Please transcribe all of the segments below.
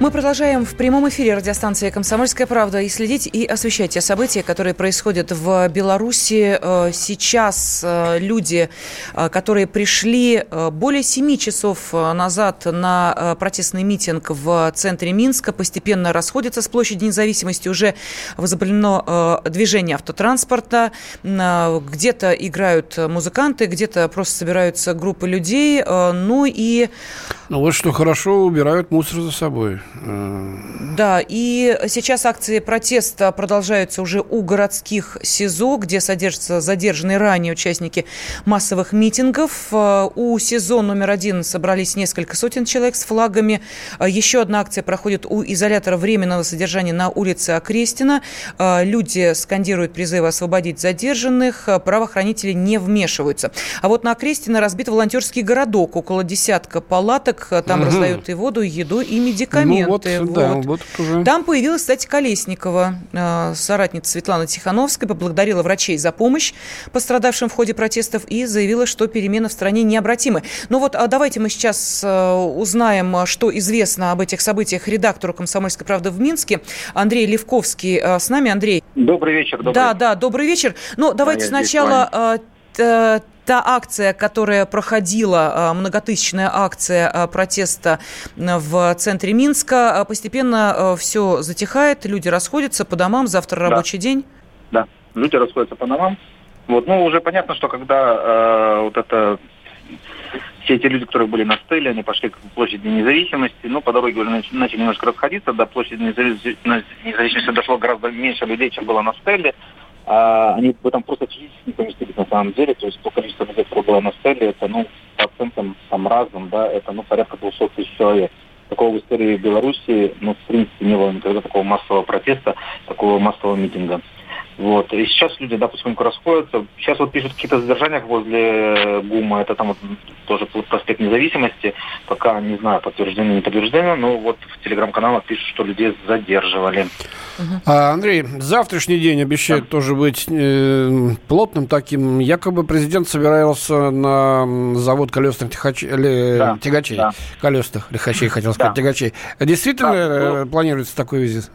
Мы продолжаем в прямом эфире радиостанции «Комсомольская правда» и следить и освещать те события, которые происходят в Беларуси. Э, сейчас э, люди, э, которые пришли более семи часов назад на протестный митинг в центре Минска, постепенно расходятся с площади независимости. Уже возобновлено движение автотранспорта. Где-то играют музыканты, где-то просто собираются группы людей. Ну и... Ну вот что хорошо убирают мусор за собой. Да, и сейчас акции протеста продолжаются уже у городских СИЗО, где содержатся задержанные ранее участники массовых митингов. Э, у СИЗО номер один собрались несколько сотен человек с флагами. Э, еще одна акция проходит у изолятора временного содержания на улице Окрестина. Э, люди скандируют призывы освободить задержанных, правоохранители не вмешиваются. А вот на Окрестина разбит волонтерский городок, около десятка палаток, там угу. раздают и воду, и еду, и медикаменты. Ну, вот, вот. Да, вот уже. Там появилась, кстати, Колесникова, э, соратница Светланы Тихановской, поблагодарила врачей за помощь пострадавшим в ходе протестов и заявила, что перемены в стране необратимы. Ну вот а давайте мы сейчас э, узнаем, что известно об этих событиях редактору «Комсомольской правды» в Минске. Андрей Левковский э, с нами. Андрей. Добрый вечер. Добрый да, вечер. да, добрый вечер. Ну, давайте да, сначала та акция, которая проходила, а, многотысячная акция а, протеста в центре Минска, а, постепенно все затихает, люди расходятся по домам, завтра да. рабочий день? Да, люди расходятся по домам. Вот, ну, уже понятно, что когда э, вот это все эти люди, которые были на стеле, они пошли к площади независимости, ну, по дороге уже начали немножко расходиться, до площади независимости дошло гораздо меньше людей, чем было на стеле а они в этом просто физически не поместились на самом деле. То есть то количество людей, которое было на стеле, это, ну, по оценкам там разным, да, это, ну, порядка 200 тысяч человек. Такого в истории Беларуси, ну, в принципе, не было никогда такого массового протеста, такого массового митинга. Вот. И сейчас люди, да, потихоньку расходятся. Сейчас вот пишут какие-то задержания возле ГУМа, это там вот тоже проспект независимости. Пока не знаю, подтверждение, не подтверждение, но вот в телеграм-каналах пишут, что людей задерживали. А, Андрей, завтрашний день обещает да. тоже быть э, плотным таким. Якобы президент собирался на завод колесных тягачей, да. тягачей да. колесных лихачей, хотел сказать, да. тягачей. Действительно да. Э, планируется такой визит?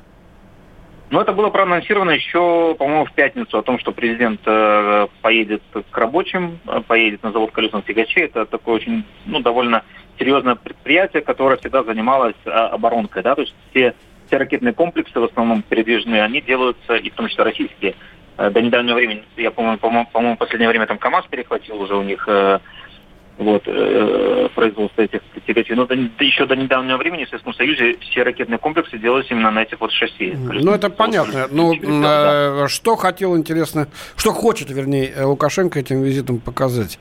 Ну, это было проанонсировано еще, по-моему, в пятницу о том, что президент э, поедет к рабочим, э, поедет на завод колесных тягачей. Это такое очень, ну, довольно серьезное предприятие, которое всегда занималось э, оборонкой, да, то есть все, все ракетные комплексы, в основном передвижные, они делаются, и в том числе российские. До недавнего времени, я, по-моему, по-моему, по-моему, последнее время там КАМАЗ перехватил уже у них вот, э, производства этих тягачей. Но до, еще до недавнего времени в Советском Союзе все ракетные комплексы делались именно на этих вот шасси. Ну, это понятно. Ну, э, что хотел, интересно, что хочет, вернее, Лукашенко этим визитом показать?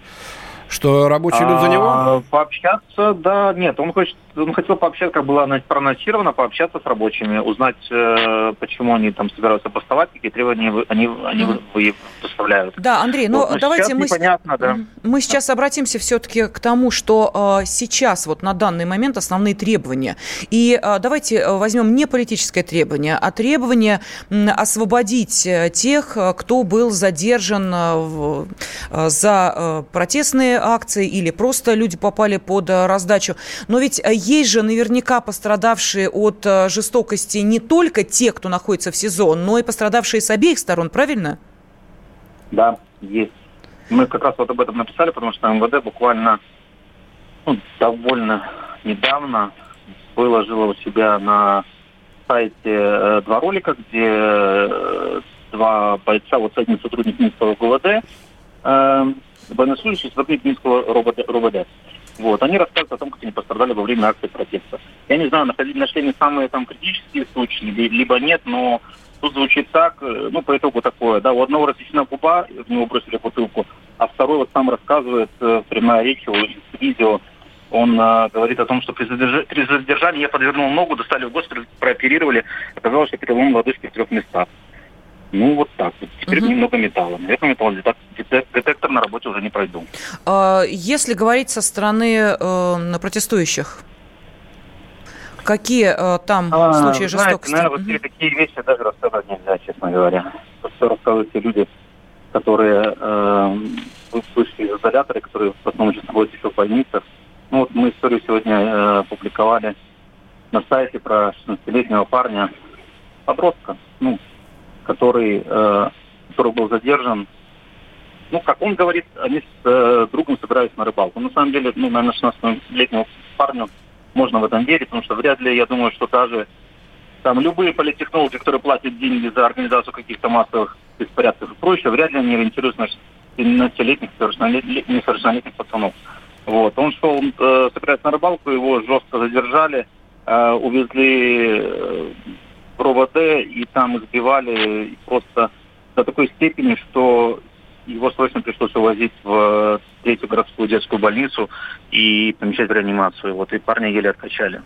Что рабочий люд за него? А, пообщаться, да, нет, он хочет, он хотел пообщаться, как было проанонсировано, пообщаться с рабочими, узнать, э, почему они там собираются поставать, какие требования они, они mm. выставляют. Да, Андрей, ну вот, давайте мы, непонятно, да. мы сейчас обратимся все-таки к тому, что э, сейчас вот на данный момент основные требования. И э, давайте возьмем не политическое требование, а требование э, освободить тех, кто был задержан э, за э, протестные акции или просто люди попали под э, раздачу. Но ведь э, есть же наверняка пострадавшие от э, жестокости не только те, кто находится в СИЗО, но и пострадавшие с обеих сторон, правильно? Да, есть. Мы как раз вот об этом написали, потому что МВД буквально ну, довольно недавно выложила у себя на сайте э, два ролика, где э, два бойца, вот один сотрудник Минского ГУВД, э, военнослужащие сотрудник Минского РОВД. Вот, они рассказывают о том, как они пострадали во время акции протеста. Я не знаю, нашли, нашли они самые там критические случаи, либо нет, но тут звучит так, э, ну, по итогу такое, да, у одного рассечена губа, в него бросили бутылку, а второй вот сам рассказывает, э, прямая речь его видео, он э, говорит о том, что при, задерж... при задержании я подвернул ногу, достали в госпиталь, прооперировали, оказалось, что перелом лодыжки в трех местах. Ну, вот так. Вот. Теперь угу. немного металла. Наверное, металлодетектор на работе уже не пройду. А, если говорить со стороны э, протестующих, какие э, там а, случаи жестокости? Знаете, наверное, угу. такие вещи даже рассказать нельзя, честно говоря. Все рассказывают те люди, которые э, вышли из изолятора, которые в основном сейчас находятся еще в больницах. Ну вот мы историю сегодня э, публиковали на сайте про 16-летнего парня, подростка, ну, который, э, который был задержан. Ну, как он говорит, они с э, другом собираются на рыбалку. На самом деле, ну, наверное, 16-летнему парню можно в этом верить, потому что вряд ли, я думаю, что даже там любые политтехнологи, которые платят деньги за организацию каких-то массовых беспорядков и прочее, вряд ли они ориентируются на 17-летних, несовершеннолетних пацанов. Вот. Он шел, э, собирается на рыбалку, его жестко задержали, э, увезли э, РОВД, и там избивали просто до такой степени, что его срочно пришлось увозить в третью городскую детскую больницу и помещать в реанимацию. Вот, и парня еле откачали.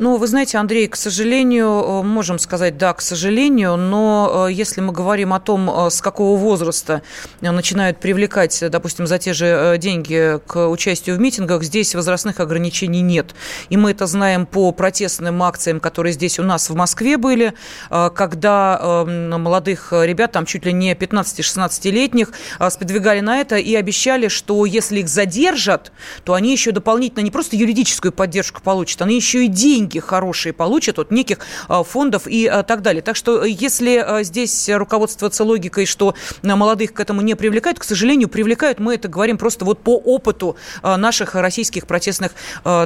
Ну, вы знаете, Андрей, к сожалению, э, можем сказать, да, к сожалению, но э, если мы говорим о том, э, с какого возраста начинают привлекать, допустим, за те же деньги к участию в митингах, здесь возрастных ограничений нет. И мы это знаем по протестным акциям, которые здесь у нас в Москве были, когда молодых ребят, там чуть ли не 15-16-летних, сподвигали на это и обещали, что если их задержат, то они еще дополнительно не просто юридическую поддержку получат, они еще и деньги деньги хорошие получат от неких а, фондов и а, так далее. Так что если а, здесь руководствоваться логикой, что молодых к этому не привлекают, к сожалению, привлекают, мы это говорим просто вот по опыту наших российских протестных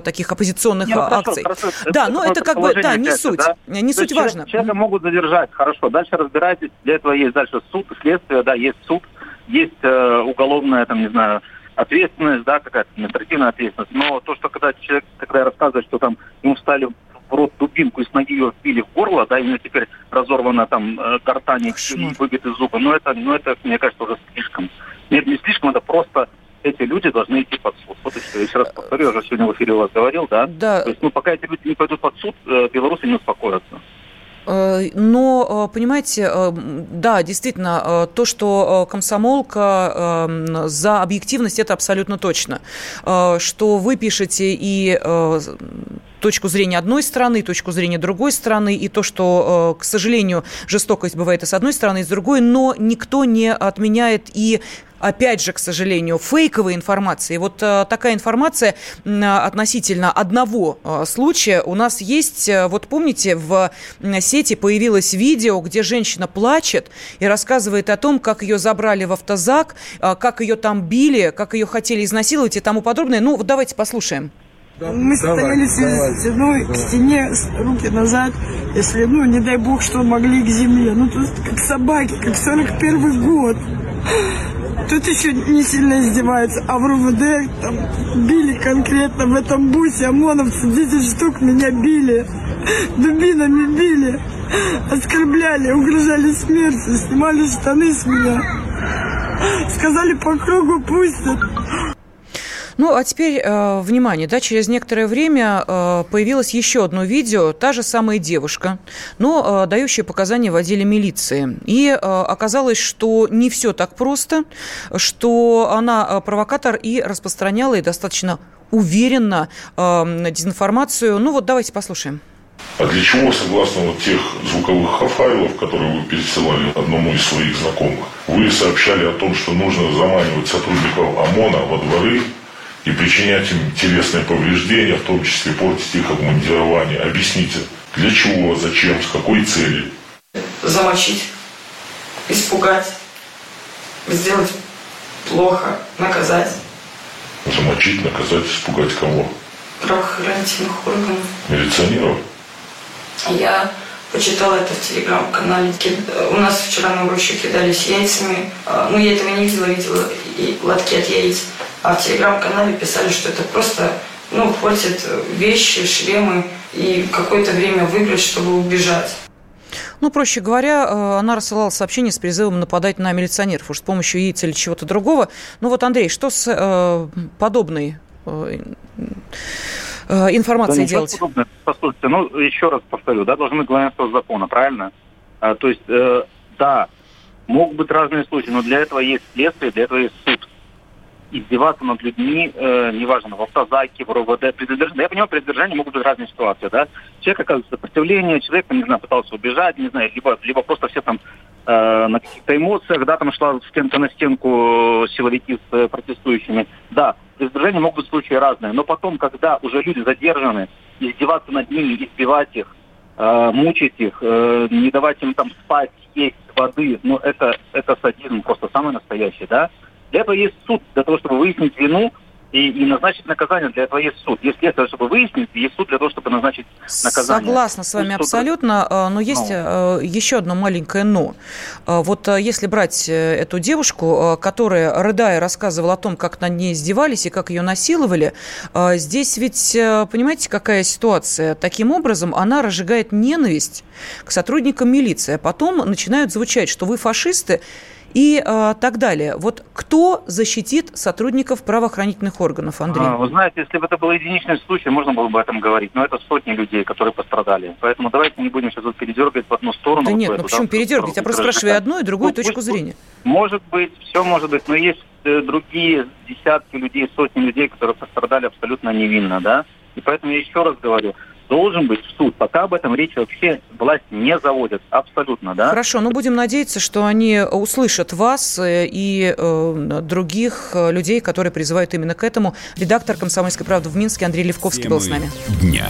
таких оппозиционных Нет, ну, акций. Хорошо, хорошо. Да, но это как бы, да, не суть, да? не суть важно. Человека могут задержать, хорошо, дальше разбирайтесь, для этого есть дальше суд, следствие, да, есть суд, есть э, уголовная, там, не знаю, ответственность, да, какая-то административная ответственность. Но то, что когда человек, когда рассказывает, что там ему встали в рот дубинку и с ноги ее вбили в горло, да, и у него теперь разорвана там э, гортань и выбиты зубы, ну это, ну это, мне кажется, уже слишком. Нет, не слишком, это просто эти люди должны идти под суд. Вот еще, еще раз повторю, я уже сегодня в эфире у вас говорил, да? Да. То есть, ну, пока эти люди не пойдут под суд, э, белорусы не успокоятся. Э, но, понимаете, да, действительно, то, что комсомолка за объективность, это абсолютно точно. Что вы пишете и точку зрения одной страны, точку зрения другой страны, и то, что, к сожалению, жестокость бывает и с одной стороны, и с другой, но никто не отменяет и опять же, к сожалению, фейковой информации. Вот э, такая информация э, относительно одного э, случая у нас есть. Э, вот помните, в сети появилось видео, где женщина плачет и рассказывает о том, как ее забрали в автозак, э, как ее там били, как ее хотели изнасиловать и тому подобное. Ну, давайте послушаем. Мы стояли давай, стеной, к стене, руки назад, если, ну, не дай бог, что могли к земле. Ну, тут как собаки, как 41 год. Тут еще не сильно издеваются, а в РУВД там били конкретно в этом бусе ОМОНовцы, 10 штук меня били, дубинами били, оскорбляли, угрожали смертью, снимали штаны с меня. Сказали по кругу пустят. Ну, а теперь, э, внимание, да, через некоторое время э, появилось еще одно видео, та же самая девушка, но э, дающая показания в отделе милиции. И э, оказалось, что не все так просто, что она э, провокатор и распространяла и достаточно уверенно э, дезинформацию. Ну вот давайте послушаем. А для чего, согласно вот тех звуковых файлов, которые вы пересылали одному из своих знакомых, вы сообщали о том, что нужно заманивать сотрудников ОМОНа во дворы и причинять им телесные повреждения, в том числе портить их обмундирование. Объясните, для чего, зачем, с какой целью? Замочить, испугать, сделать плохо, наказать. Замочить, наказать, испугать кого? Правоохранительных органов. Милиционеров? Я почитала это в телеграм-канале. У нас вчера на уроке кидались яйцами. А, ну, я этого не видела, видела и лотки от яиц. А в телеграм-канале писали, что это просто, ну, портит вещи, шлемы и какое-то время выбрать, чтобы убежать. Ну, проще говоря, э, она рассылала сообщение с призывом нападать на милиционеров уж с помощью яиц или чего-то другого. Ну вот, Андрей, что с э, подобной э, э информацией да, делать? Подобное. Послушайте, ну, еще раз повторю, да, должны главенство закона, правильно? А, то есть э, да, могут быть разные случаи, но для этого есть следствие, для этого есть суд издеваться над людьми, э, неважно, в автозаке, в РОВД, при задержании. Я понимаю, при задержании могут быть разные ситуации, да. Человек оказывает сопротивление, человек, не знаю, пытался убежать, не знаю, либо, либо просто все там э, на каких-то эмоциях, да, там шла стенка на стенку силовики с э, протестующими. Да, при могут быть случаи разные, но потом, когда уже люди задержаны, издеваться над ними, избивать их, э, мучить их, э, не давать им там спать, есть воды, ну это, это садизм просто самый настоящий, да. Для этого есть суд, для того, чтобы выяснить вину и, и назначить наказание. Для этого есть суд. Есть следствие, чтобы выяснить, есть суд для того, чтобы назначить наказание. Согласна с вами абсолютно, а, но есть но. Э, еще одно маленькое «но». А, вот э, если брать э, эту девушку, которая, рыдая, рассказывала о том, как над ней издевались и как ее насиловали, здесь ведь, понимаете, какая ситуация? Таким образом, она разжигает ненависть к сотрудникам милиции, а потом начинают звучать, что вы фашисты, и э, так далее. Вот кто защитит сотрудников правоохранительных органов, Андрей? А, вы знаете, если бы это был единичный случай, можно было бы об этом говорить, но это сотни людей, которые пострадали. Поэтому давайте не будем сейчас вот передергивать в одну сторону. Да вот нет, ну почему передергивать? Я просто спрашиваю одну и другую ну, точку пусть, зрения. Может быть, все может быть, но есть э, другие десятки людей, сотни людей, которые пострадали абсолютно невинно, да? И поэтому я еще раз говорю, должен быть суд. Пока об этом речь вообще власть не заводит. Абсолютно, да? Хорошо, ну будем надеяться, что они услышат вас э, и э, других э, людей, которые призывают именно к этому. Редактор «Комсомольской правды» в Минске Андрей Левковский Темы был с нами. Дня.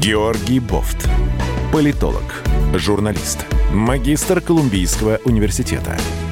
Георгий Бофт. Политолог, журналист, магистр Колумбийского университета –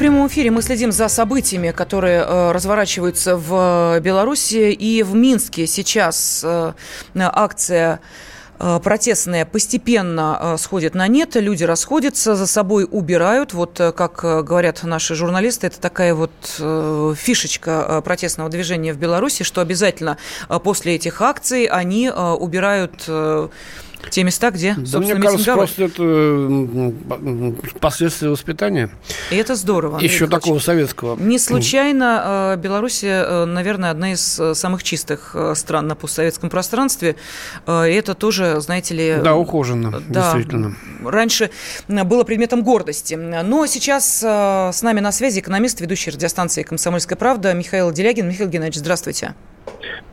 прямом эфире мы следим за событиями, которые э, разворачиваются в Беларуси и в Минске. Сейчас э, акция э, протестная постепенно э, сходит на нет, люди расходятся, за собой убирают. Вот э, как говорят наши журналисты, это такая вот фишечка протестного движения в Беларуси, что обязательно после этих акций они убирают те места, где, да, мне кажется, просто это последствия воспитания. И это здорово. Андрей Еще Михайлович. такого советского. Не случайно э, Беларусь, э, наверное, одна из э, самых чистых стран на постсоветском пространстве. И это тоже, знаете ли... Да, ухоженно, да, действительно. Раньше было предметом гордости. Но сейчас с нами на связи экономист, ведущий радиостанции «Комсомольская правда» Михаил Делягин. Михаил Геннадьевич, здравствуйте.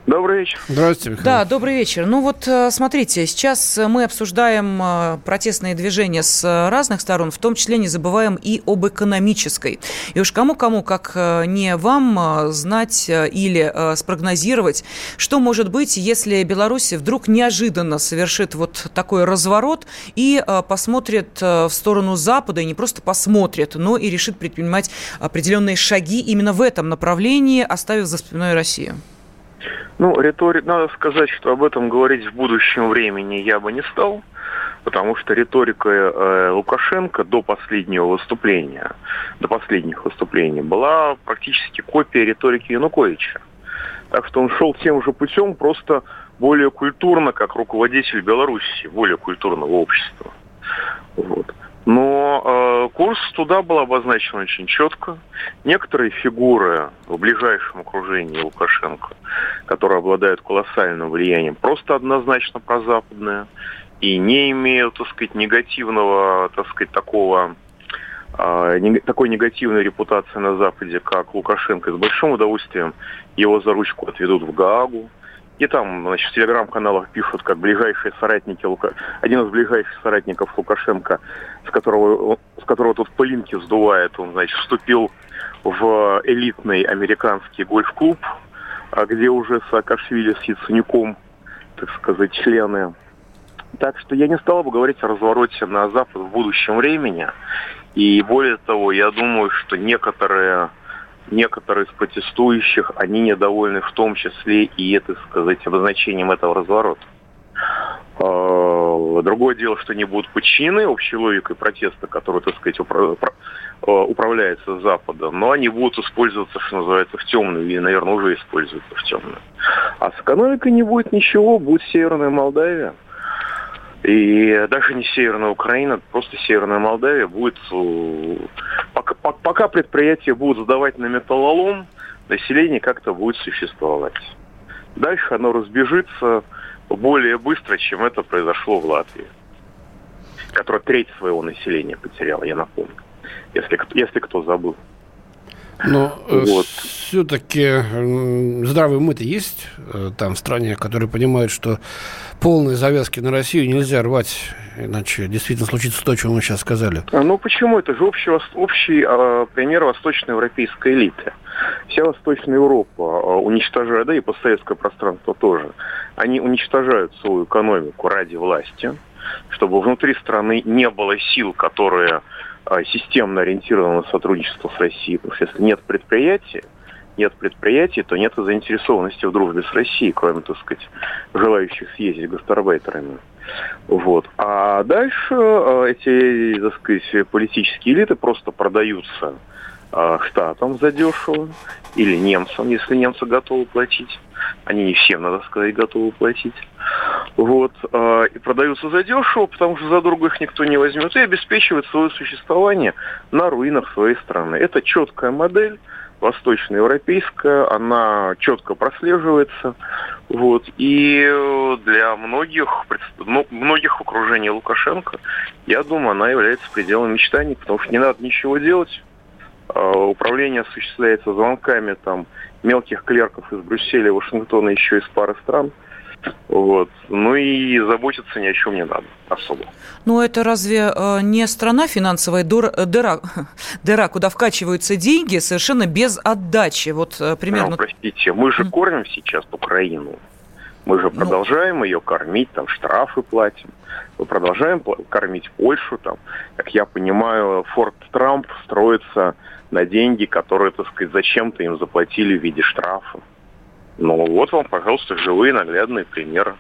Добрый вечер. Здравствуйте, Михаил. Да, добрый вечер. Ну вот, э, смотрите, сейчас мы обсуждаем э, протестные движения с разных сторон, в том числе не забываем и об экономической. И уж кому-кому, как э, не вам, знать или спрогнозировать, что может быть, если Беларусь вдруг неожиданно совершит вот такой разворот и посмотрит в сторону Запада, и не просто посмотрит, но и решит предпринимать определенные шаги именно в этом направлении, оставив за спиной Россию. Ну, риторик, надо сказать, что об этом говорить в будущем времени я бы не стал, потому что риторика э, Лукашенко до последнего выступления, до последних выступлений, была практически копия риторики Януковича. Так что он шел тем же путем, просто более культурно, как руководитель Беларуси, более культурного общества. Вот. Но э, курс туда был обозначен очень четко. Некоторые фигуры в ближайшем окружении Лукашенко, которые обладают колоссальным влиянием, просто однозначно прозападные и не имеют, так сказать, негативного, так сказать, такого э, такой негативной репутации на Западе, как Лукашенко, с большим удовольствием его за ручку отведут в Гаагу, и там, значит, в телеграм-каналах пишут, как ближайшие соратники, Лука... один из ближайших соратников Лукашенко, с которого, с которого тут пылинки сдувает, он, значит, вступил в элитный американский гольф-клуб, а где уже Саакашвили с Яценюком, так сказать, члены. Так что я не стал бы говорить о развороте на Запад в будущем времени. И более того, я думаю, что некоторые некоторые из протестующих, они недовольны в том числе и, это сказать, обозначением этого разворота. А. Другое дело, что они будут подчинены общей логикой протеста, который, так сказать, Э, управляется с Запада, но они будут использоваться, что называется, в темную, и, наверное, уже используются в темную. А с экономикой не будет ничего, будет Северная Молдавия. И даже не Северная Украина, просто Северная Молдавия будет... Э, пока, пока предприятия будут сдавать на металлолом, население как-то будет существовать. Дальше оно разбежится более быстро, чем это произошло в Латвии, которая треть своего населения потеряла, я напомню если, если кто забыл. Но э, вот. все-таки здравый умы есть э, там в стране, которые понимают, что полные завязки на Россию нельзя рвать, иначе действительно случится то, что мы сейчас сказали. А, ну почему? Это же общий, общий э, пример восточноевропейской элиты. Вся Восточная Европа э, уничтожает, да и постсоветское пространство тоже, они уничтожают свою экономику ради власти, чтобы внутри страны не было сил, которые а, системно ориентировано на сотрудничество с Россией. Потому что если нет предприятия, нет предприятий, то нет и заинтересованности в дружбе с Россией, кроме, так сказать, желающих съездить гастарбайтерами. Вот. А дальше а, эти, так сказать, политические элиты просто продаются а, штатам задешево или немцам, если немцы готовы платить. Они не всем, надо сказать, готовы платить. Вот. А, и продаются задешево, потому что за дорого их никто не возьмет, и обеспечивают свое существование на руинах своей страны. Это четкая модель, восточноевропейская, она четко прослеживается. Вот. И для многих, ну, многих в Лукашенко, я думаю, она является пределом мечтаний, потому что не надо ничего делать. А, управление осуществляется звонками там, мелких клерков из Брюсселя, Вашингтона, еще из пары стран. Вот. Ну и заботиться ни о чем не надо особо. Ну это разве э, не страна финансовая дыра, э, дыра, дыра, куда вкачиваются деньги совершенно без отдачи? Вот э, примерно... Ну, простите, мы же кормим сейчас Украину. Мы же ну. продолжаем ее кормить, там штрафы платим. Мы продолжаем кормить Польшу. Там, как я понимаю, Форт Трамп строится на деньги, которые, так сказать, зачем-то им заплатили в виде штрафа. Ну вот вам, пожалуйста, живые наглядные примеры.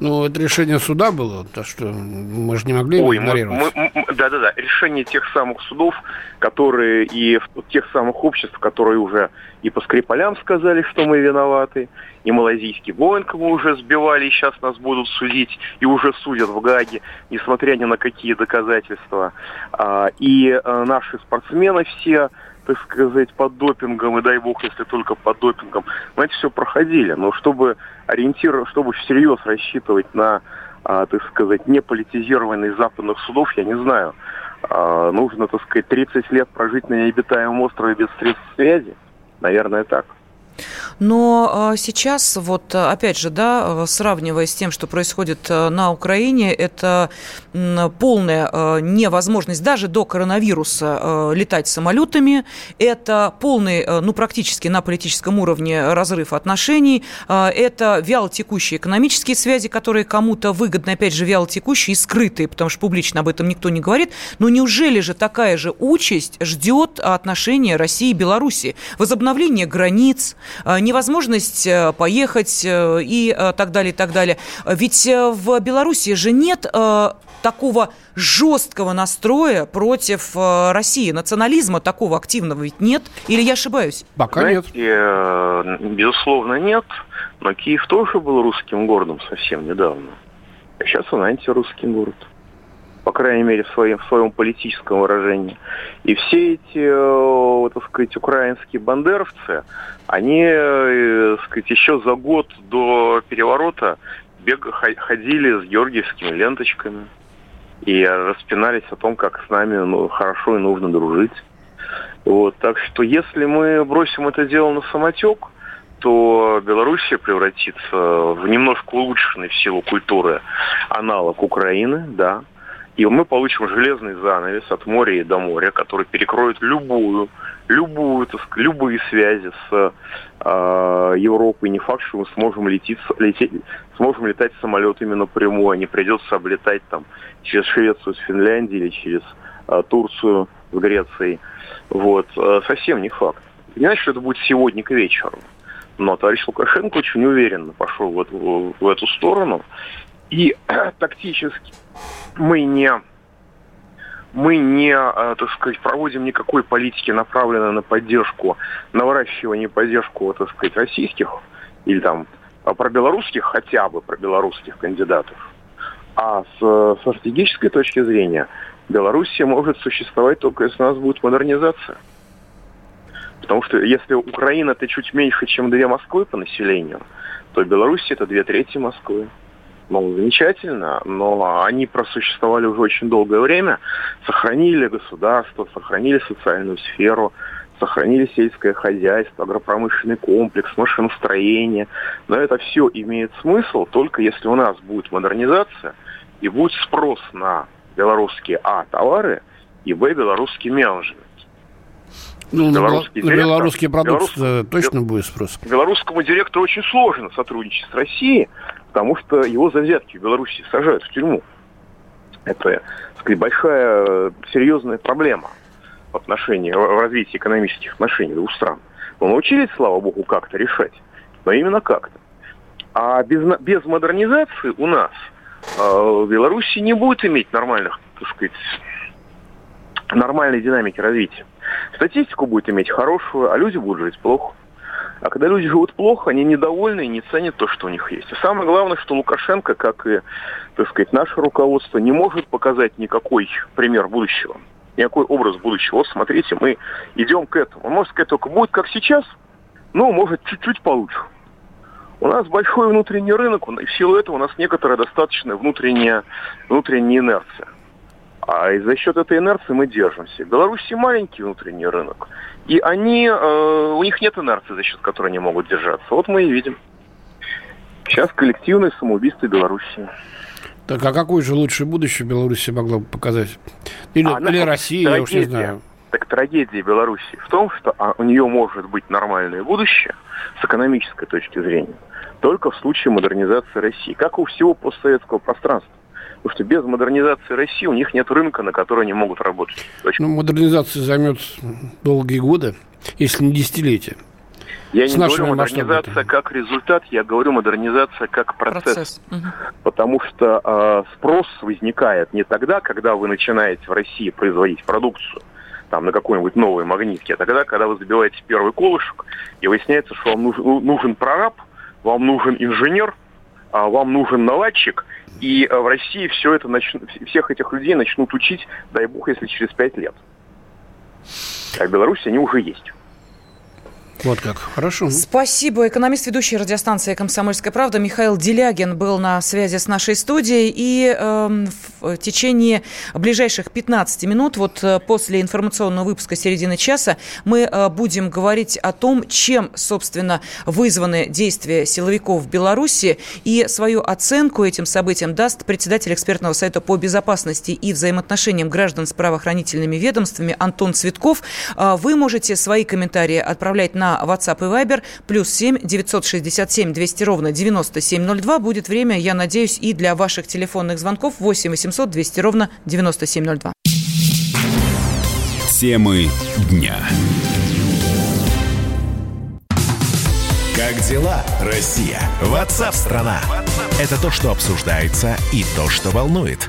Ну, это решение суда было, то что мы же не могли Ой, игнорировать. Да-да-да, решение тех самых судов, которые и тех самых обществ, которые уже и по Скрипалям сказали, что мы виноваты, и малазийский Боинг мы уже сбивали, и сейчас нас будут судить, и уже судят в Гаге, несмотря ни на какие доказательства. А, и э, наши спортсмены все так сказать, под допингом, и дай бог, если только под допингом, мы это все проходили. Но чтобы ориентир, чтобы всерьез рассчитывать на, а, так сказать, неполитизированный западных судов, я не знаю. А, нужно, так сказать, 30 лет прожить на необитаемом острове без средств связи. Наверное, так. Но а, сейчас, вот опять же, да, сравнивая с тем, что происходит э, на Украине, это полная э, невозможность даже до коронавируса э, летать самолетами, это полный, ну, практически на политическом уровне разрыв отношений, это вялотекущие экономические связи, которые кому-то выгодны, опять же, вялотекущие и скрытые, потому что публично об этом никто не говорит. Но неужели же такая же участь ждет отношения России и Беларуси? Возобновление границ, Э, невозможность э, поехать э, и так далее, и так далее. Ведь в Беларуси же нет такого жесткого настроя против России. Национализма такого активного ведь нет? Или я ошибаюсь? Пока Знаете, нет. Безусловно, нет. Но Киев тоже был русским городом совсем недавно. А сейчас он антирусский город по крайней мере, в своем, в своем политическом выражении. И все эти, э, так сказать, украинские бандеровцы, они, э, так сказать, еще за год до переворота бег, ходили с георгиевскими ленточками и распинались о том, как с нами ну, хорошо и нужно дружить. Вот, так что если мы бросим это дело на самотек, то Белоруссия превратится в немножко улучшенный в силу культуры аналог Украины, да, и мы получим железный занавес от моря и до моря, который перекроет любую, любую, так сказать, любые связи с э, Европой. Не факт, что мы сможем лететь, лететь, сможем летать самолетами напрямую, а не придется облетать там через Швецию с Финляндией или через э, Турцию с Грецией. Вот. Э, совсем не факт. Значит, что это будет сегодня к вечеру. Но товарищ Лукашенко очень уверенно пошел в эту, в эту сторону. И тактически мы не мы не, э, так сказать, проводим никакой политики, направленной на поддержку, на выращивание поддержку, так сказать, российских или там про белорусских, хотя бы про белорусских кандидатов. А с, со стратегической точки зрения Белоруссия может существовать только если у нас будет модернизация. Потому что если Украина это чуть меньше, чем две Москвы по населению, то Беларусь это две трети Москвы. Ну, замечательно, но они просуществовали уже очень долгое время, сохранили государство, сохранили социальную сферу, сохранили сельское хозяйство, агропромышленный комплекс, машиностроение. Но это все имеет смысл только если у нас будет модернизация и будет спрос на белорусские А товары и Б белорусский менеджмент. Ну, белорусский на, директор, белорусский продукт белорус... точно будет спрос. Белорусскому директору очень сложно сотрудничать с Россией, потому что его за взятки в Беларуси сажают в тюрьму. Это, так сказать, большая серьезная проблема в отношении, в развитии экономических отношений двух стран. Но научились, слава богу, как-то решать, но именно как-то. А без, без модернизации у нас э, в Беларуси не будет иметь нормальных, так сказать, нормальной динамики развития. Статистику будет иметь хорошую, а люди будут жить плохо. А когда люди живут плохо, они недовольны и не ценят то, что у них есть. И самое главное, что Лукашенко, как и, так сказать, наше руководство, не может показать никакой пример будущего, никакой образ будущего. Вот смотрите, мы идем к этому. Может сказать только, будет как сейчас, но может чуть-чуть получше. У нас большой внутренний рынок, и в силу этого у нас некоторая достаточная внутренняя, внутренняя инерция. А и за счет этой инерции мы держимся. Беларуси маленький внутренний рынок. И они, э, у них нет инерции, за счет которой они могут держаться. Вот мы и видим. Сейчас коллективное самоубийство Беларуси. Так а какое же лучшее будущее Беларуси могла бы показать? Или, а, или Россия, трагедия, я уж не знаю. Так трагедия Беларуси в том, что а, у нее может быть нормальное будущее с экономической точки зрения только в случае модернизации России, как у всего постсоветского пространства. Потому что без модернизации России у них нет рынка, на который они могут работать. Точка. Ну, модернизация займет долгие годы, если не десятилетия. Я С не говорю модернизация как результат, я говорю модернизация как процесс. процесс. Угу. Потому что э, спрос возникает не тогда, когда вы начинаете в России производить продукцию, там, на какой-нибудь новой магнитке, а тогда, когда вы забиваете первый колышек, и выясняется, что вам нужен, нужен прораб, вам нужен инженер, вам нужен наладчик, и э, в России все это нач... всех этих людей начнут учить, дай бог, если через пять лет. А в Беларуси они уже есть. Вот как. Хорошо. Спасибо. Экономист, ведущий радиостанции «Комсомольская правда» Михаил Делягин был на связи с нашей студией. И э, в течение ближайших 15 минут, вот э, после информационного выпуска середины часа, мы э, будем говорить о том, чем, собственно, вызваны действия силовиков в Беларуси. И свою оценку этим событиям даст председатель экспертного совета по безопасности и взаимоотношениям граждан с правоохранительными ведомствами Антон Цветков. Э, вы можете свои комментарии отправлять на WhatsApp и Viber. Плюс 7 967 200 ровно 9702. Будет время, я надеюсь, и для ваших телефонных звонков 8 800 200 ровно 9702. Темы дня. Как дела, Россия? Ватсап-страна! Это то, что обсуждается и то, что волнует.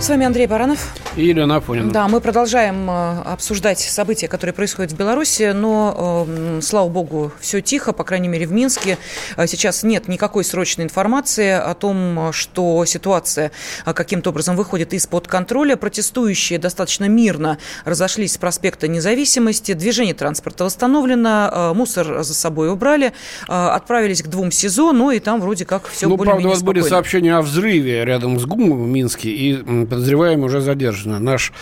С вами Андрей Баранов. И Елена Афонина. Да, мы продолжаем э, обсуждать события, которые происходят в Беларуси, но, э, слава богу, все тихо, по крайней мере, в Минске. Э, сейчас нет никакой срочной информации о том, что ситуация каким-то образом выходит из-под контроля. Протестующие достаточно мирно разошлись с проспекта Независимости, движение транспорта восстановлено, мусор за собой убрали, отправились к двум СИЗО, ну и там вроде как все ну, более-менее правда, у вас были сообщения о взрыве рядом с ГУМом в Минске, и подозреваемая уже задержана. Наш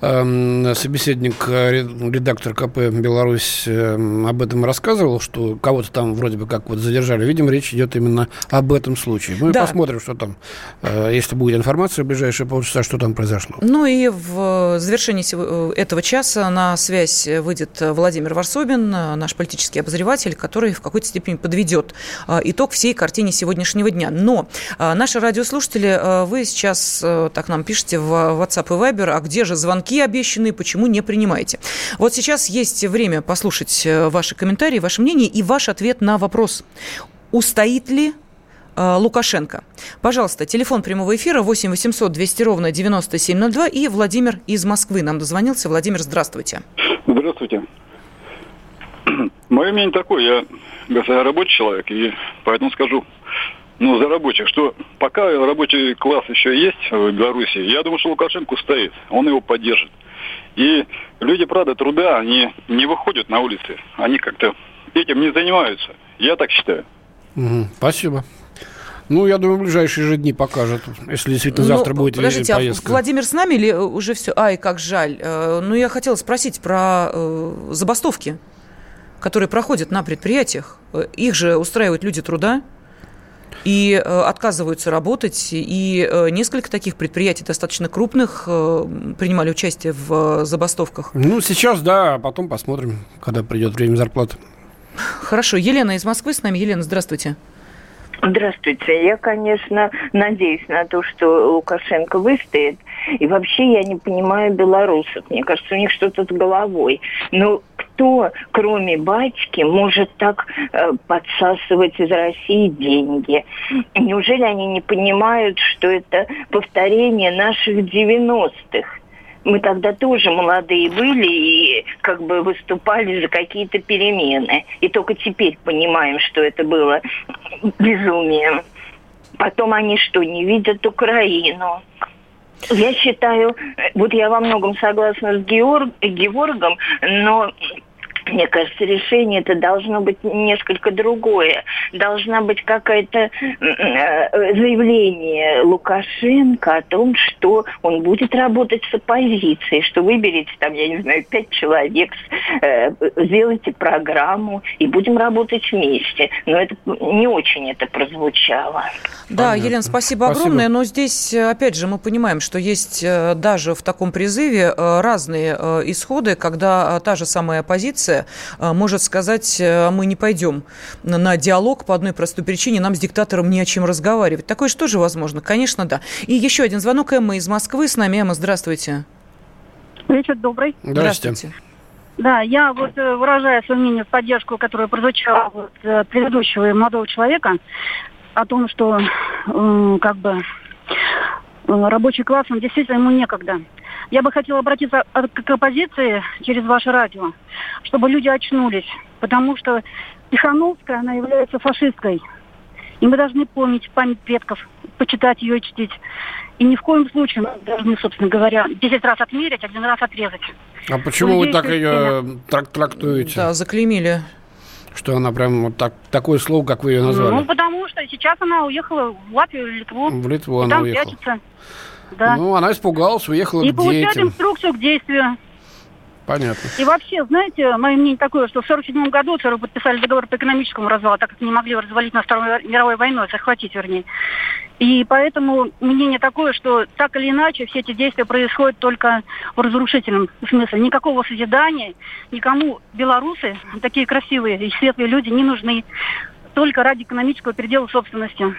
э, собеседник, редактор КП «Беларусь» э, об этом рассказывал, что кого-то там вроде бы как вот задержали. Видимо, речь идет именно об этом случае. Ну и да. посмотрим, что там, э, если будет информация в ближайшие полчаса, что там произошло. Ну и в завершении э, этого часа на связь выйдет Владимир Варсобин, наш политический обозреватель, который в какой-то степени подведет итог всей картине сегодняшнего дня. Но наши радиослушатели, вы сейчас так нам пишете в WhatsApp и Viber, а где же звонки обещанные, почему не принимаете? Вот сейчас есть время послушать ваши комментарии, ваше мнение и ваш ответ на вопрос. Устоит ли э, Лукашенко. Пожалуйста, телефон прямого эфира 8 800 200 ровно 9702 и Владимир из Москвы нам дозвонился. Владимир, здравствуйте. Здравствуйте. Мое мнение такое, я рабочий человек, и поэтому скажу, ну, за рабочих, что пока рабочий класс еще есть в Беларуси, я думаю, что Лукашенко стоит, он его поддержит. И люди, правда, труда, они не выходят на улицы, они как-то этим не занимаются. Я так считаю. Угу, спасибо. Ну, я думаю, в ближайшие же дни покажет, если действительно ну, завтра будет подождите, поездка. А Владимир с нами или уже все? Ай, как жаль. Э, ну, я хотела спросить про э, забастовки, которые проходят на предприятиях. Э, их же устраивают люди труда и э, отказываются работать. И э, несколько таких предприятий достаточно крупных э, принимали участие в забастовках. Ну, сейчас, да, а потом посмотрим, когда придет время зарплаты. Хорошо. Елена из Москвы с нами. Елена, здравствуйте. Здравствуйте. Я, конечно, надеюсь на то, что Лукашенко выстоит. И вообще я не понимаю белорусов. Мне кажется, у них что-то с головой. Но кто, кроме батьки, может так э, подсасывать из России деньги? Неужели они не понимают, что это повторение наших 90-х? Мы тогда тоже молодые были и как бы выступали за какие-то перемены. И только теперь понимаем, что это было безумием. Потом они что, не видят Украину? Я считаю, вот я во многом согласна с Георг, Георгом, но мне кажется, решение это должно быть несколько другое. Должна быть какая-то э, заявление Лукашенко о том, что он будет работать с оппозицией, что выберите там, я не знаю, пять человек, э, сделайте программу и будем работать вместе. Но это не очень это прозвучало. Да, Понятно. Елена, спасибо, спасибо огромное. Но здесь, опять же, мы понимаем, что есть э, даже в таком призыве разные исходы, когда та же самая оппозиция может сказать, э, мы не пойдем на диалог по одной простой причине, нам с диктатором не о чем разговаривать. Такое же тоже возможно? Конечно, да. И еще один звонок. Эмма из Москвы с нами. Эмма, здравствуйте. Вечер добрый. Здравствуйте. Да, я вот э, выражаю свое мнение в поддержку, которое прозвучало от э, предыдущего молодого человека, о том, что как бы рабочий класс, он действительно ему некогда. Я бы хотела обратиться к оппозиции через ваше радио, чтобы люди очнулись, потому что Тихановская, она является фашисткой. И мы должны помнить память предков, почитать ее и чтить. И ни в коем случае мы должны, собственно говоря, 10 раз отмерить, один раз отрезать. А почему вы так ее трак трактуете? Да, заклеймили. Что она прям вот так, такое слово, как вы ее назвали? Ну, потому что сейчас она уехала в Латвию или Литву. В Литву она там уехала. Прячется. Да. Ну, она испугалась, уехала и к детям. И получает инструкцию к действию. Понятно. И вообще, знаете, мое мнение такое, что в 1947 году ЦРУ подписали договор по экономическому развалу, так как не могли развалить на Второй мировой войной, захватить, вернее. И поэтому мнение такое, что так или иначе все эти действия происходят только в разрушительном смысле. Никакого созидания, никому белорусы, такие красивые и светлые люди, не нужны только ради экономического передела собственности.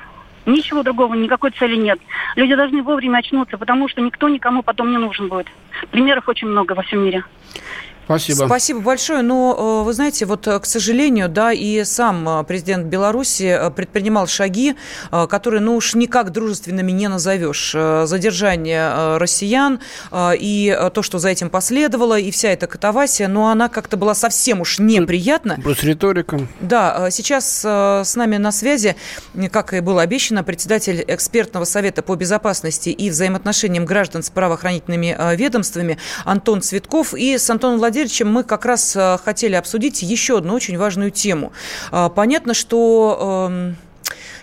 Ничего другого, никакой цели нет. Люди должны вовремя очнуться, потому что никто никому потом не нужен будет. Примеров очень много во всем мире. Спасибо. Спасибо большое. Но, э, вы знаете, вот, э, к сожалению, да, и сам э, президент Беларуси предпринимал шаги, которые, ну уж никак дружественными не назовешь. Задержание россиян и то, что за этим последовало, и вся эта катавасия, но она как-то была совсем уж неприятна. Плюс риторика. Да, сейчас с нами на связи, как и было обещано, председатель экспертного совета по безопасности и взаимоотношениям граждан с правоохранительными ведомствами Антон Цветков. И с Антоном Владимировичем Владимировичем мы как раз э, хотели обсудить еще одну очень важную тему. А, понятно, что эм,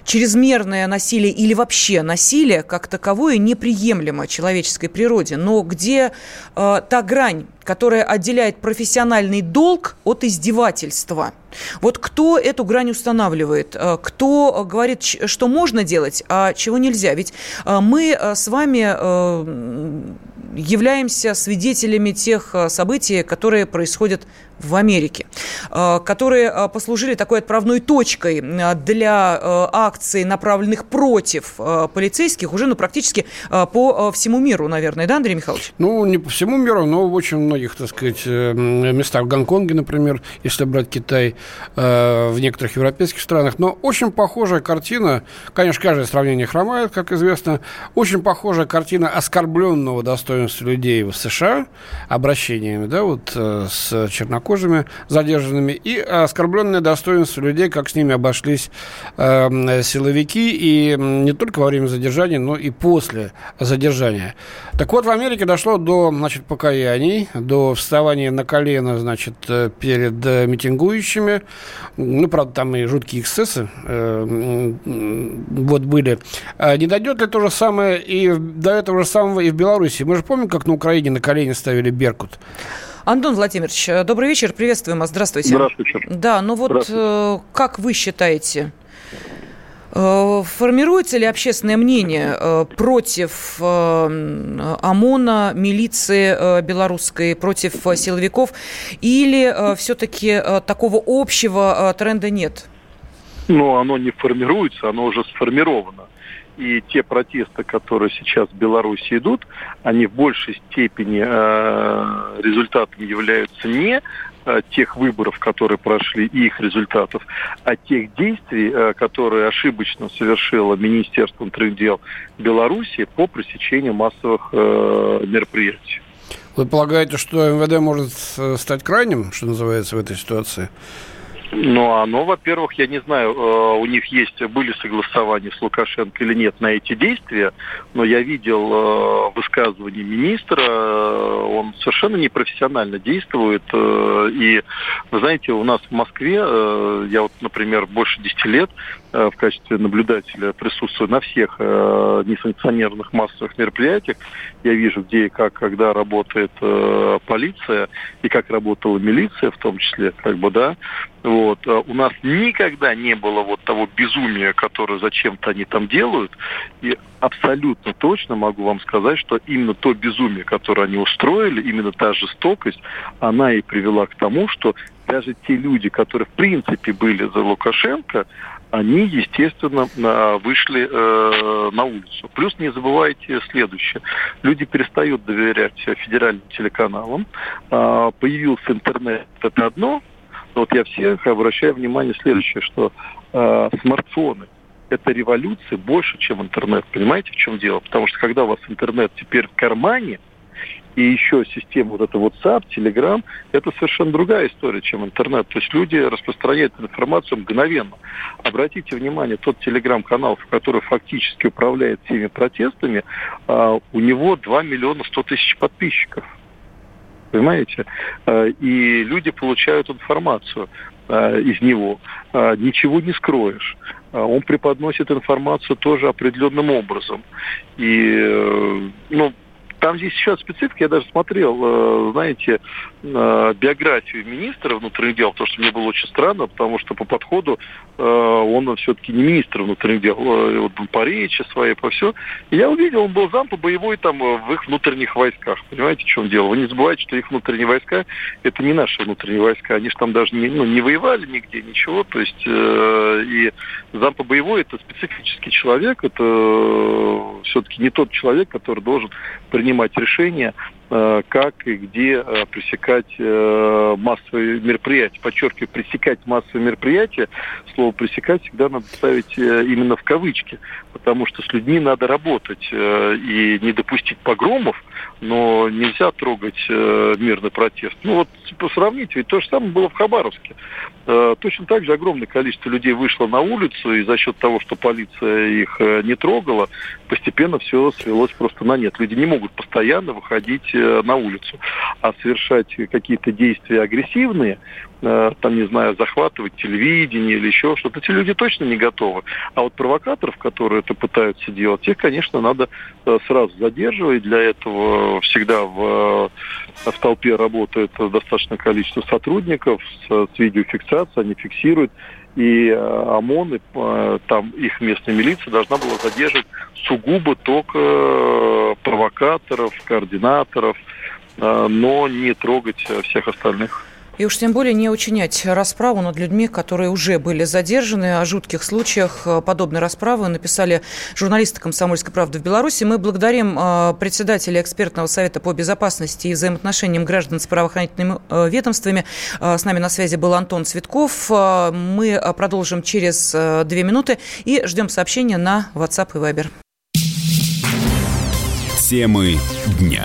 чрезмерное насилие или вообще насилие как таковое неприемлемо человеческой природе, но где э, та грань, которая отделяет профессиональный долг от издевательства. Вот кто эту грань устанавливает? Э, кто говорит, что можно делать, а чего нельзя? Ведь э, мы э, с вами являемся свидетелями тех событий, которые происходят в Америке, э, которые э, послужили такой отправной точкой э, для акций, направленных против полицейских, уже ну, практически по всему миру, наверное, да, Андрей Михайлович? Ну, не по всему миру, но в очень многих, так сказать, местах. В Гонконге, например, если брать Китай, в некоторых европейских странах. Но очень похожая картина, конечно, каждое сравнение хромает, как известно, очень похожая картина оскорбленного достоинства людей в США обращениями, да, вот с чернокожими чернокожими задержанными и оскорбленное достоинство людей, как с ними обошлись э, силовики, и не только во время задержания, но и после задержания. Так вот, в Америке дошло до, значит, покаяний, до вставания на колено, значит, э, перед э, митингующими. Ну, правда, там и жуткие эксцессы э, вот были. А не дойдет ли то же самое и до этого же самого и в Беларуси? Мы же помним, как на Украине на колени ставили Беркут. Антон Владимирович, добрый вечер, приветствуем вас, здравствуйте. Здравствуйте. Да, ну вот э, как вы считаете, э, формируется ли общественное мнение э, против ОМОНа, милиции белорусской, против силовиков, или все-таки такого общего тренда нет? Ну, оно не формируется, оно уже сформировано. И те протесты, которые сейчас в Беларуси идут, они в большей степени э, результатом являются не э, тех выборов, которые прошли, и их результатов, а тех действий, э, которые ошибочно совершило Министерство внутренних дел Беларуси по пресечению массовых э, мероприятий. Вы полагаете, что МВД может э, стать крайним, что называется, в этой ситуации? Ну, оно, во-первых, я не знаю, э, у них есть, были согласования с Лукашенко или нет на эти действия, но я видел э, высказывание министра, э, он совершенно непрофессионально действует. И, вы знаете, у нас в Москве, я вот, например, больше 10 лет в качестве наблюдателя присутствую на всех несанкционированных массовых мероприятиях. Я вижу, где и как, когда работает полиция и как работала милиция в том числе, как бы, да, вот. А у нас никогда не было вот того безумия, которое зачем-то они там делают. И абсолютно точно могу вам сказать, что именно то безумие, которое они устроили, именно та жестокость, она и привела к тому, что даже те люди, которые в принципе были за Лукашенко, они, естественно, вышли э, на улицу. Плюс не забывайте следующее. Люди перестают доверять федеральным телеканалам. Э, появился интернет, это одно, вот я всех обращаю внимание следующее, что э, смартфоны это революция больше, чем интернет. Понимаете, в чем дело? Потому что когда у вас интернет теперь в кармане, и еще система вот это WhatsApp, Telegram, это совершенно другая история, чем интернет. То есть люди распространяют информацию мгновенно. Обратите внимание, тот телеграм-канал, который фактически управляет всеми протестами, э, у него 2 миллиона 100 тысяч подписчиков понимаете? Э, и люди получают информацию э, из него. Э, ничего не скроешь. Он преподносит информацию тоже определенным образом. И, ну, там здесь еще специфика, я даже смотрел, э, знаете, биографию министра внутренних дел, потому что мне было очень странно, потому что по подходу э, он все-таки не министр внутренних дел, э, вот по речи своей, по все. И я увидел, он был зам по боевой там в их внутренних войсках. Понимаете, в чем дело? Вы не забывайте, что их внутренние войска это не наши внутренние войска. Они же там даже не, ну, не воевали нигде, ничего. То есть и зам по боевой это специфический человек, это все-таки не тот человек, который должен принимать принимать решения, как и где э, пресекать э, массовые мероприятия. Подчеркиваю, пресекать массовые мероприятия, слово пресекать всегда надо ставить именно в кавычки, потому что с людьми надо работать и не допустить погромов, но нельзя трогать э, мирный протест. Ну вот типа, сравнить, ведь то же самое было в Хабаровске. Э, точно так же огромное количество людей вышло на улицу, и за счет того, что полиция их э, не трогала, постепенно все свелось просто на нет. Люди не могут постоянно выходить э, на улицу, а совершать какие-то действия агрессивные, Э, там, не знаю, захватывать телевидение или еще что-то. Эти люди точно не готовы. А вот провокаторов, которые это пытаются делать, тех, конечно, надо э, сразу задерживать. Для этого всегда в, э, в толпе работает достаточное количество сотрудников с, с видеофиксацией, они фиксируют. И ОМОН, и там их местная милиция должна была задерживать сугубо только провокаторов, координаторов, но не трогать всех остальных. И уж тем более не учинять расправу над людьми, которые уже были задержаны. О жутких случаях э, подобной расправы написали журналисты «Комсомольской правды» в Беларуси. Мы благодарим э, председателя экспертного совета по безопасности и взаимоотношениям граждан с правоохранительными э, ведомствами. С нами на связи был Антон Цветков. Мы продолжим через две минуты и ждем сообщения на WhatsApp и Viber. Темы дня.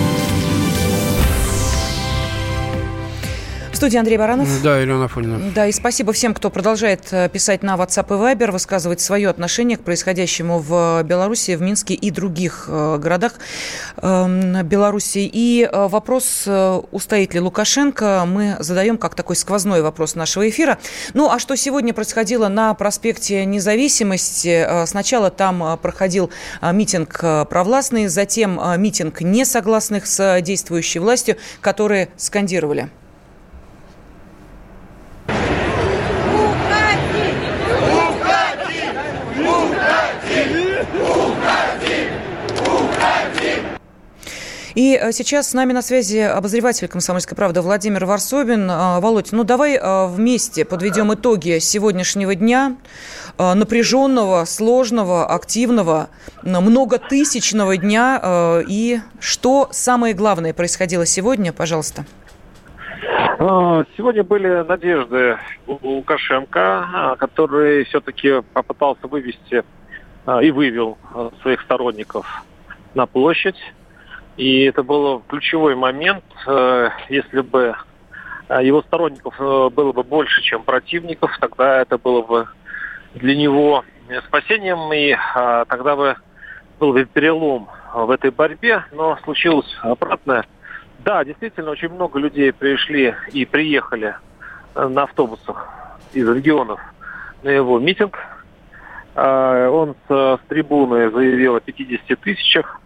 Студии Андрей Баранов. Да, Елена Афонина. Да, и спасибо всем, кто продолжает э, писать на WhatsApp и Viber, высказывать свое отношение к происходящему в Беларуси, в Минске и других э, городах эм, Беларуси. И э, вопрос, устоит ли Лукашенко, мы задаем как такой сквозной вопрос нашего эфира. Ну, а что сегодня происходило на проспекте Независимости? Сначала там проходил митинг провластный, затем митинг несогласных с действующей властью, которые скандировали. И э, сейчас с нами на связи обозреватель «Комсомольской правды» Владимир Варсобин. Э, Володь, ну давай э, вместе подведем итоги сегодняшнего дня, напряженного, сложного, активного, многотысячного дня. И что самое главное происходило сегодня, пожалуйста. Сегодня были надежды у Лукашенко, который все-таки попытался вывести и вывел своих сторонников на площадь. И это был ключевой момент, э, если бы э, его сторонников э, было бы больше, чем противников, тогда это было бы для него спасением, и тогда бы был бы перелом в этой борьбе, но случилось обратное. Да, действительно, очень много людей пришли и приехали на автобусах из регионов на его митинг. Он с, с трибуны заявил о 50 тысячах.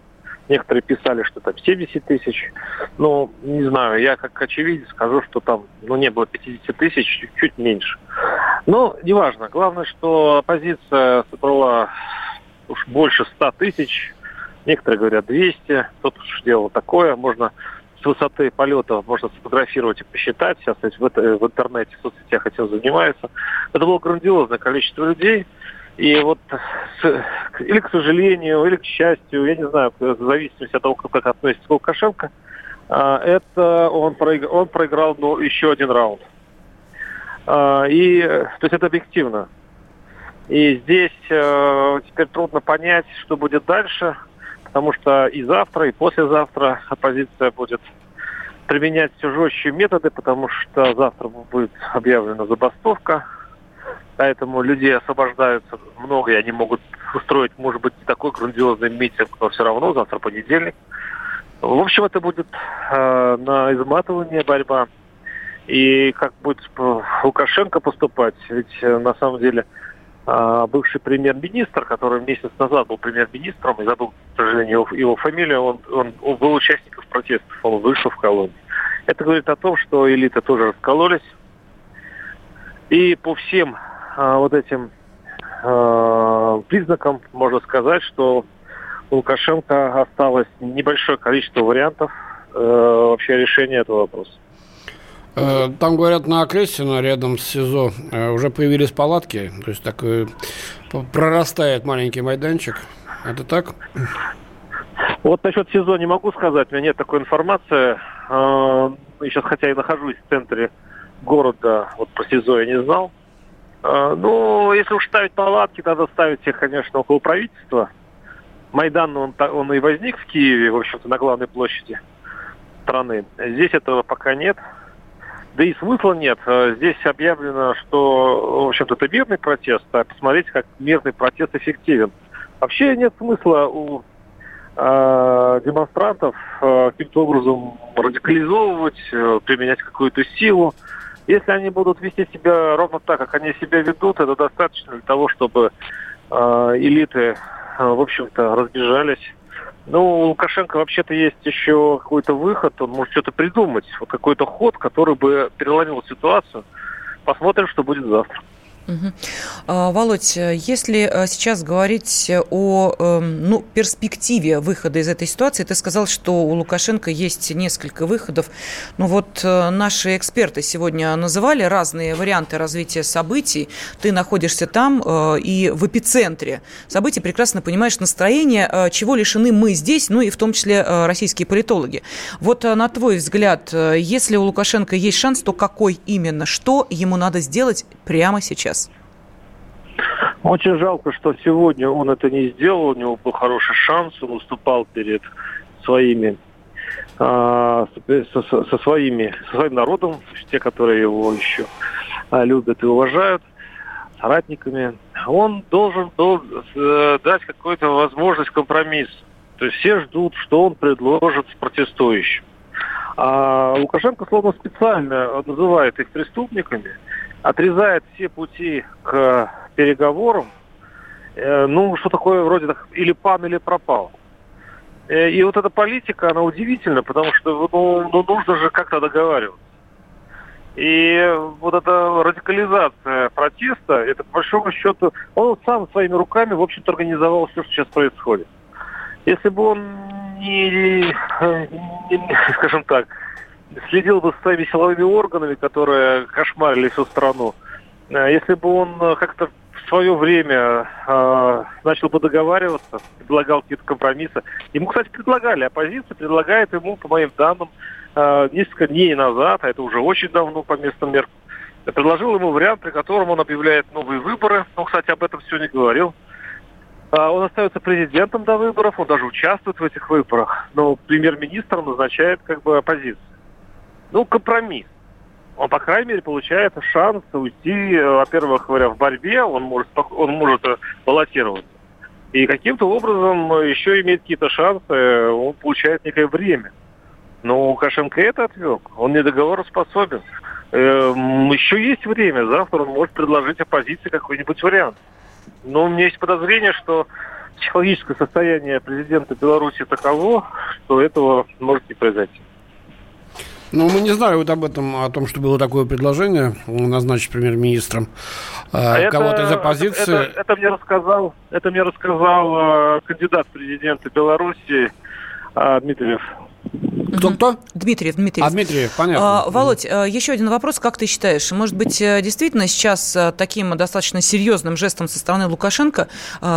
Некоторые писали, что там 70 тысяч. Ну, не знаю, я как очевидец скажу, что там ну, не было 50 тысяч, чуть меньше. Но неважно. Главное, что оппозиция собрала уж больше 100 тысяч. Некоторые говорят 200. Тут уж дело такое. Можно с высоты полета можно сфотографировать и посчитать. Сейчас в, в интернете, в соцсетях этим занимаются. Это было грандиозное количество людей. И вот или к сожалению, или к счастью, я не знаю, в зависимости от того, как относится Лукашенко, а, это он, проиграл, он проиграл ну, еще один раунд. А, и, то есть это объективно. И здесь э, теперь трудно понять, что будет дальше, потому что и завтра, и послезавтра оппозиция будет применять все жестче методы, потому что завтра будет объявлена забастовка, Поэтому людей освобождаются много, и они могут устроить, может быть, не такой грандиозный митинг, но все равно завтра понедельник. В общем, это будет э, на изматывание борьба. и как будет Лукашенко поступать. Ведь на самом деле бывший премьер-министр, который месяц назад был премьер-министром, и забыл, к сожалению, его, его фамилию, он, он, он был участником протестов, он вышел в колонию. Это говорит о том, что элиты тоже раскололись. И по всем вот этим а, признакам можно сказать, что у Лукашенко осталось небольшое количество вариантов э, вообще решения этого вопроса. Э, там, говорят, на Окрестина, рядом с СИЗО, э, уже появились палатки. То есть такой прорастает маленький майданчик. Это так? Вот насчет СИЗО не могу сказать. У меня нет такой информации. Сейчас, хотя и нахожусь в центре города, вот про СИЗО я не знал. Ну, если уж ставить палатки, надо ставить их, конечно, около правительства. Майдан, он, он и возник в Киеве, в общем-то, на главной площади страны. Здесь этого пока нет. Да и смысла нет. Здесь объявлено, что, в общем-то, это мирный протест, а посмотрите, как мирный протест эффективен. Вообще нет смысла у э, демонстрантов э, каким-то образом радикализовывать, э, применять какую-то силу. Если они будут вести себя ровно так, как они себя ведут, это достаточно для того, чтобы э, элиты, э, в общем-то, разбежались. Ну, у Лукашенко вообще-то есть еще какой-то выход, он может что-то придумать, вот какой-то ход, который бы переломил ситуацию. Посмотрим, что будет завтра. Угу. Володь, если э, сейчас говорить о эм, ну, перспективе выхода из этой ситуации, ты сказал, что у Лукашенко есть несколько выходов. Ну вот э, наши эксперты сегодня называли разные варианты развития событий. Ты находишься там э, и в эпицентре событий, прекрасно понимаешь настроение, чего лишены мы здесь, ну и в том числе российские политологи. Вот на твой взгляд, если у Лукашенко есть шанс, то какой именно? Что ему надо сделать прямо сейчас? Очень жалко, что сегодня он это не сделал, у него был хороший шанс, он выступал перед своими а, со, своими со своим народом, те, которые его еще а, любят и уважают, соратниками. Он должен был э, дать какую-то возможность компромисса. То есть все ждут, что он предложит протестующим. А Лукашенко словно специально называет их преступниками, отрезает все пути к переговорам, э, ну, что такое вроде так, или пан, или пропал. Э, и вот эта политика, она удивительна, потому что ну, ну, нужно же как-то договариваться. И вот эта радикализация протеста, это по большому счету, он сам своими руками, в общем-то, организовал все, что сейчас происходит. Если бы он не, не скажем так, следил бы за своими силовыми органами, которые кошмарили всю страну, э, если бы он как-то в свое время э, начал бы договариваться, предлагал какие-то компромиссы. Ему, кстати, предлагали, оппозиция предлагает ему, по моим данным, э, несколько дней назад, а это уже очень давно по местным меркам, предложил ему вариант, при котором он объявляет новые выборы. Он, кстати, об этом не говорил. А, он остается президентом до выборов, он даже участвует в этих выборах, но премьер-министр назначает как бы оппозицию. Ну, компромисс он, по крайней мере, получает шанс уйти, э, во-первых, говоря, в борьбе, он может, он может э, баллотироваться. И каким-то образом еще имеет какие-то шансы, он получает некое время. Но Лукашенко это отвек, он недоговороспособен. Эм, еще есть время, завтра он может предложить оппозиции какой-нибудь вариант. Но у меня есть подозрение, что психологическое состояние президента Беларуси таково, что этого может не произойти. Ну, мы не знали вот об этом, о том, что было такое предложение назначить премьер-министром э, кого-то из оппозиции. Это, это, это мне рассказал, это мне рассказал э, кандидат в президенты Беларуси э, Дмитриев. Кто-кто? Дмитриев, Дмитриев. А, Дмитриев, понятно. А, Володь, э, еще один вопрос. Как ты считаешь, может быть, э, действительно сейчас э, таким достаточно серьезным жестом со стороны Лукашенко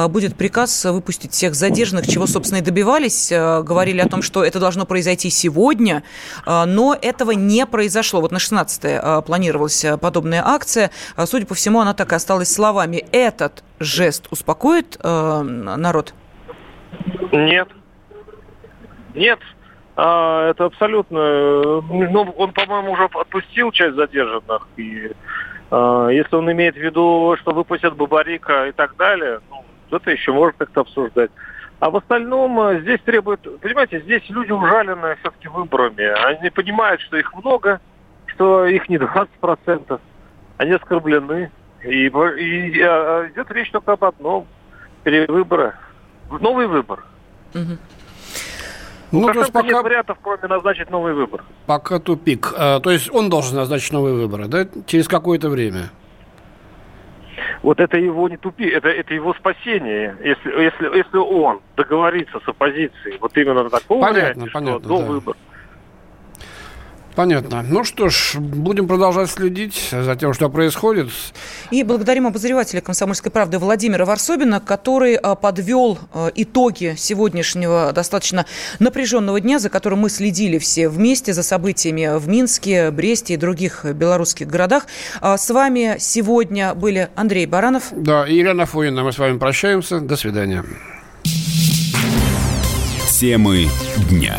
будет приказ выпустить всех задержанных, чего, собственно, и добивались? Говорили о том, что это должно произойти сегодня, но этого не произошло. Вот на 16 планировалась подобная акция. Судя по всему, она так и осталась словами. Этот жест успокоит народ? Нет. Нет, а, это абсолютно... Ну, он, по-моему, уже отпустил часть задержанных. И а, если он имеет в виду, что выпустят Бабарика и так далее, ну, это еще можно как-то обсуждать. А в остальном а, здесь требует... Понимаете, здесь люди ужалены все-таки выборами. Они понимают, что их много, что их не 20%, они оскорблены. И, и а, идет речь только об одном – перевыборы. Новый выбор. Ну, Ну, то есть пока... нет вариантов, кроме назначить новый выбор. пока тупик. А, то есть он должен назначить новые выборы, да, через какое-то время? Вот это его не тупи, это, это его спасение. Если, если, если он договорится с оппозицией, вот именно на таком Понятно, варианте, понятно, что до да. выбора. Понятно. Ну что ж, будем продолжать следить за тем, что происходит. И благодарим обозревателя «Комсомольской правды» Владимира Варсобина, который а, подвел а, итоги сегодняшнего достаточно напряженного дня, за которым мы следили все вместе за событиями в Минске, Бресте и других белорусских городах. А, С вами сегодня были Андрей Баранов. Да, и Елена Фойина, мы с вами прощаемся. До свидания. Темы дня.